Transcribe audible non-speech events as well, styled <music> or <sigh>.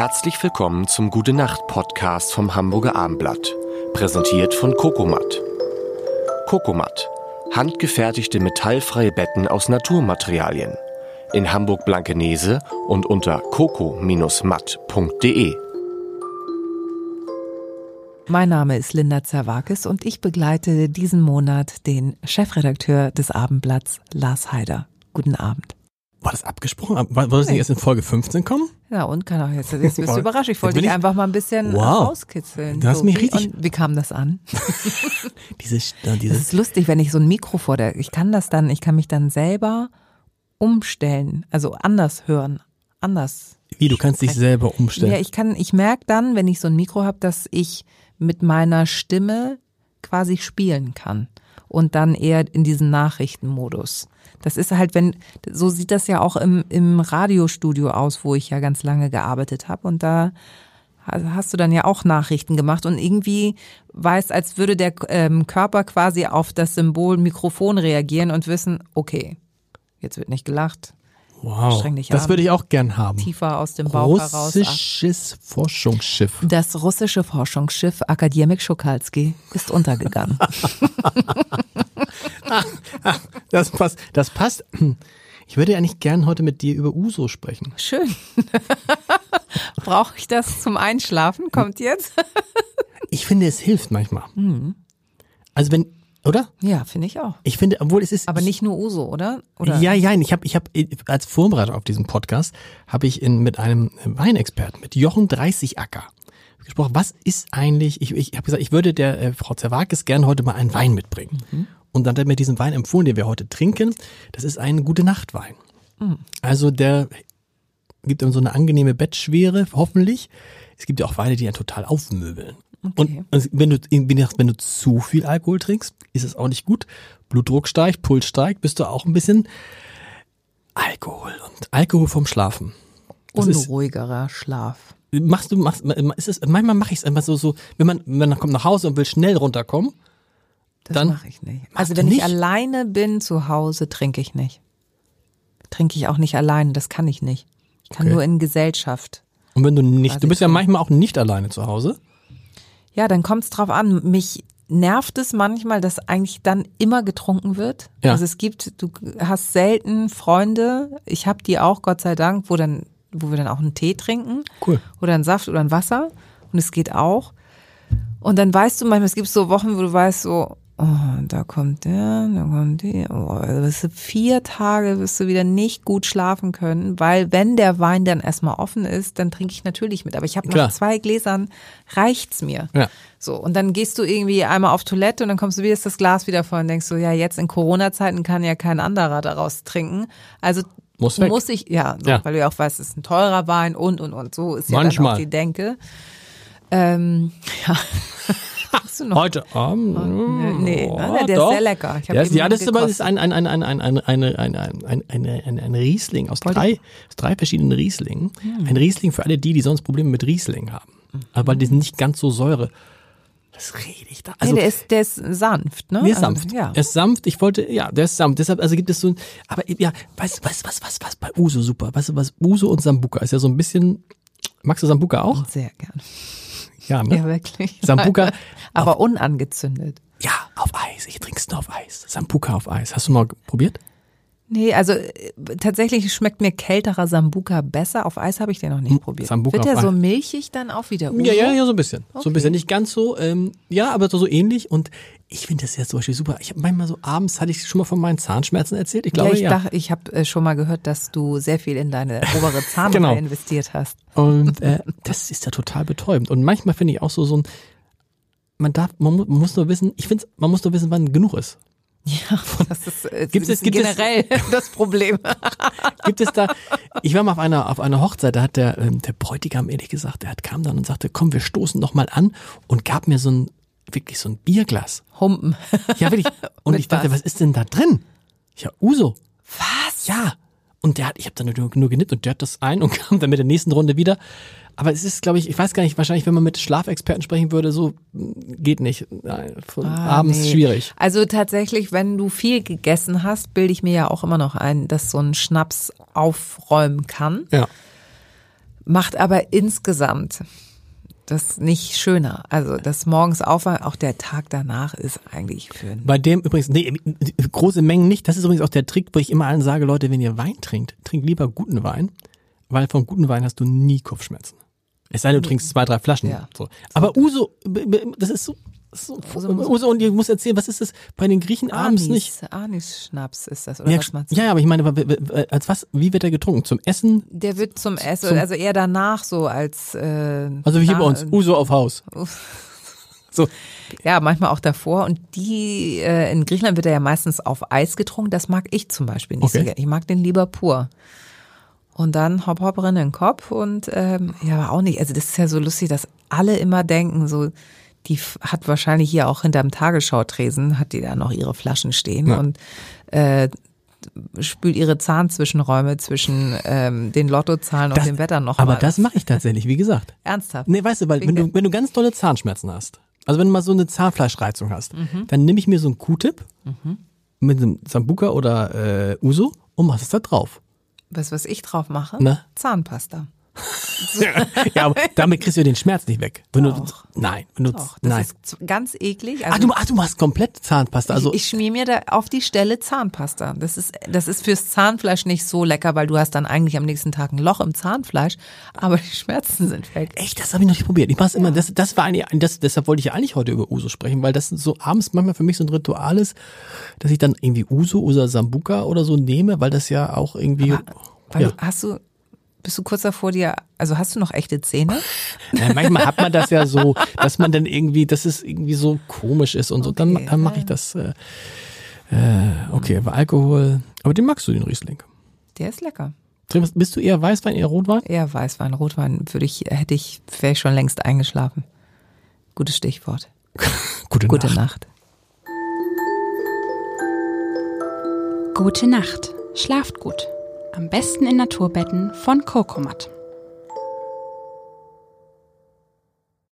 Herzlich willkommen zum Gute Nacht Podcast vom Hamburger Armblatt, präsentiert von Kokomat. Kokomat, handgefertigte metallfreie Betten aus Naturmaterialien. In Hamburg Blankenese und unter coco-matt.de. Mein Name ist Linda Zerwakis und ich begleite diesen Monat den Chefredakteur des Abendblatts, Lars Heider. Guten Abend. War das abgesprochen? Wollte das nicht erst in Folge 15 kommen? Ja, und kann auch jetzt, jetzt bist du überrascht. Ich wollte dich ich, einfach mal ein bisschen wow. rauskitzeln. Du hast so, mich wie, richtig. Und wie kam das an? diese, Das diese, ist lustig, wenn ich so ein Mikro vor der, ich kann das dann, ich kann mich dann selber umstellen, also anders hören, anders. wie, du kannst dich selber umstellen. Ja, ich kann, ich merke dann, wenn ich so ein Mikro habe, dass ich mit meiner Stimme quasi spielen kann und dann eher in diesen Nachrichtenmodus. Das ist halt, wenn, so sieht das ja auch im, im Radiostudio aus, wo ich ja ganz lange gearbeitet habe. Und da hast du dann ja auch Nachrichten gemacht und irgendwie weiß, als würde der ähm, Körper quasi auf das Symbol Mikrofon reagieren und wissen, okay, jetzt wird nicht gelacht. Wow. Das würde ich auch gern haben. Tiefer aus dem Bauch heraus. Russisches Forschungsschiff. Das russische Forschungsschiff Akademik Schukalski ist untergegangen. <laughs> Das passt. Das passt. Ich würde ja nicht gern heute mit dir über Uso sprechen. Schön. <laughs> Brauche ich das zum Einschlafen? Kommt jetzt? Ich finde, es hilft manchmal. Mhm. Also wenn, oder? Ja, finde ich auch. Ich finde, obwohl es ist. Aber nicht nur Uso, oder? oder? Ja, ja, ich habe ich hab, als Vorbereitung auf diesen Podcast habe ich in, mit einem Weinexperten, mit Jochen Dreißigacker gesprochen. Was ist eigentlich, ich, ich habe gesagt, ich würde der äh, Frau Zerwakis gerne heute mal einen Wein mitbringen. Mhm. Und dann hat er mir diesen Wein empfohlen, den wir heute trinken. Das ist ein gute Nachtwein. Mhm. Also der gibt ihm so eine angenehme Bettschwere, hoffentlich. Es gibt ja auch Weine, die einen total aufmöbeln. Okay. Und wenn du, wenn du wenn du zu viel Alkohol trinkst, ist es auch nicht gut. Blutdruck steigt, Puls steigt, bist du auch ein bisschen Alkohol und Alkohol vom Schlafen. Das ist, Unruhigerer Schlaf. machst du, machst, ist es, manchmal mache ich es einfach so, so, wenn man, wenn man kommt nach Hause und will schnell runterkommen, Das Dann mache ich nicht. Also wenn ich nicht? alleine bin zu Hause, trinke ich nicht. Trinke ich auch nicht alleine, das kann ich nicht. Ich kann Okay. nur in Gesellschaft. und wenn du nicht, du ich bist ja manchmal auch nicht alleine zu Hause. Ja, dann kommt es drauf an. Mich nervt es manchmal, dass eigentlich dann immer getrunken wird. Ja. Also es gibt, du hast selten Freunde, ich habe die auch, Gott sei Dank, wo dann, wo wir dann auch einen Tee trinken. Cool. Oder einen Saft oder ein Wasser. Und es geht auch. Und dann weißt du manchmal, es gibt so Wochen, wo du weißt so, oh, da kommt der, da kommt die. Oh, also wirst du vier Tage wirst du wieder nicht gut schlafen können, weil wenn der Wein dann erstmal offen ist, dann trinke ich natürlich mit. Aber ich habe nach zwei Gläsern reicht's mir. Ja. So, und dann gehst du irgendwie einmal auf Toilette und dann kommst du wieder, ist das Glas wieder voll und denkst so, ja, jetzt in Corona-Zeiten kann ja kein anderer daraus trinken. Also Muss weg. muss ich, ja, so, Ja. weil du ja auch weißt, es ist ein teurer Wein und, und, und. So ist ja dann Manchmal. auch die Denke. Ähm, <laughs> ja. Hast du noch? Heute Abend. nee, oh, ne, der doch. ist sehr lecker. Ja, ja, das das ist gekostet. ein, ein, ein, ein, ein, ein, ein, ein, ein, ein, Riesling aus drei, aus drei verschiedenen Rieslingen. Hm. Ein Riesling für alle die, die sonst Probleme mit Riesling haben. Aber die sind nicht ganz so Säure. Was rede ich da? Also, nee, der ist, der ist sanft, ne? der ist Also, sanft. ja. Er ist sanft. Ich wollte, ja, der ist sanft. Deshalb, also gibt es so ein, aber ja, weißt du, was, was, was, was bei Uso super? Weißt du, was Uso und Sambuca ist ja so ein bisschen, magst du Sambuca auch? Sehr gern. Ja, ne? Ja, wirklich. Sambuca <laughs> Aber unangezündet. Ja, auf Eis. Ich trink's nur auf Eis. Sambuca auf Eis. Hast du mal probiert? Nee, also äh, tatsächlich schmeckt mir kälterer Sambuka besser. Auf Eis habe ich den noch nicht probiert. Hm, Sambuca Wird der so Eis. milchig dann auch wieder? Ja, ja, ja, so ein bisschen. So ein bisschen. Nicht ganz so, ähm, ja, aber so, so ähnlich. Und ich finde das ja zum Beispiel super. Ich habe manchmal so abends, hatte ich schon mal von meinen Zahnschmerzen erzählt? Ich glaube, ja, ich ja. dachte, ich habe äh, schon mal gehört, dass du sehr viel in deine <laughs> obere Zahnreihe Genau. investiert hast. Und äh, <laughs> das ist ja total betäubend. Und manchmal finde ich auch so, so ein, man darf, man, mu- man muss nur wissen, ich finde, man muss nur wissen, wann genug ist. <laughs> Das ist, äh, Gibt das es- gibt es- generell <laughs> das Problem. Gibt es da, ich war mal auf einer, auf einer Hochzeit, da hat der, ähm, der Bräutigam ehrlich gesagt, der hat, kam dann und sagte, komm, wir stoßen noch mal an und gab mir so ein, wirklich so ein Bierglas. Humpen. Ja, wirklich. <laughs> Und ich dachte, was? was ist denn da drin? Ja, Uso. Was? Ja. Und der hat, ich habe dann nur, nur genippt und der hat das ein und kam dann mit der nächsten Runde wieder. Aber es ist, glaube ich, ich weiß gar nicht, wahrscheinlich, wenn man mit Schlafexperten sprechen würde, so mh, geht nicht. Nein, von Ah, abends nee. schwierig. Also tatsächlich, wenn du viel gegessen hast, bilde ich mir ja auch immer noch ein, dass so ein Schnaps aufräumen kann. Ja. macht aber insgesamt das nicht schöner. Also das morgens aufwachen, auch der Tag danach ist eigentlich für Bei dem übrigens, nee, große Mengen nicht. Das ist übrigens auch der Trick, wo ich immer allen sage, Leute, wenn ihr Wein trinkt, trinkt lieber guten Wein, weil vom guten Wein hast du nie Kopfschmerzen. Es sei denn, du trinkst zwei, drei Flaschen. Ja. So. Aber Uso, das ist so, so Uso, und ihr musst erzählen, was ist das bei den Griechen abends nicht? Anis-Schnaps ist das, oder Ja, was meinst du? ja, aber ich meine, als was, wie wird er getrunken? Zum Essen? Der wird zum Essen, also eher danach so als äh, Also wie hier bei uns, Uso auf Haus. <laughs> So, Ja, manchmal auch davor. Und die äh, in Griechenland wird er ja meistens auf Eis getrunken. Das mag ich zum Beispiel nicht so Okay. gerne. Ich mag den lieber pur. Und dann hopp hopp rein in den Kopf und ähm, ja, aber auch nicht. Also das ist ja so lustig, dass alle immer denken, so die hat wahrscheinlich hier auch hinterm Tagesschautresen, hat die da noch ihre Flaschen stehen Ja. und äh, spült ihre Zahnzwischenräume zwischen ähm, den Lottozahlen und das, dem Wetter noch aber mal. das mache ich tatsächlich, wie gesagt. ernsthaft. Nee, weißt du, weil wenn du, wenn du ganz tolle Zahnschmerzen hast, also wenn du mal so eine Zahnfleischreizung hast, dann nehme ich mir so einen Q-Tip mit einem Sambuca oder äh, Uso und mach es da drauf. Weißt du, was ich drauf mache? Na? Zahnpasta. <laughs> ja, aber <laughs> damit kriegst du den Schmerz nicht weg. Wenn Doch. du, nein, wenn du, Doch, das nein. ist ganz eklig. Ach Also du, ach, du machst komplett Zahnpasta. Also, ich, ich schmier mir da auf die Stelle Zahnpasta. Das ist, das ist fürs Zahnfleisch nicht so lecker, weil du hast dann eigentlich am nächsten Tag ein Loch im Zahnfleisch, aber die Schmerzen sind weg. echt, das habe ich noch nicht probiert. Ich mach's immer, das, das war eigentlich, das, deshalb wollte ich ja eigentlich heute über Uso sprechen, weil das so abends manchmal für mich so ein Ritual ist, dass ich dann irgendwie Uso oder Sambuca oder so nehme, weil das ja auch irgendwie, Weil ja. du, hast du, bist du kurz davor dir, also hast du noch echte Zähne? Ja, manchmal hat man das ja so, dass man dann irgendwie, dass es irgendwie so komisch ist und so. Dann, Okay, dann mache ich das. Äh, äh, okay, aber Alkohol. Aber den magst du, den Riesling. Der ist lecker. Bist du eher Weißwein, eher Rotwein? Eher Weißwein, Rotwein würde ich, hätte ich, wäre ich schon längst eingeschlafen. Gutes Stichwort. <laughs> Gute, Gute Nacht. Nacht. Gute Nacht. Schlaft gut. Am besten in Naturbetten von Kokomat.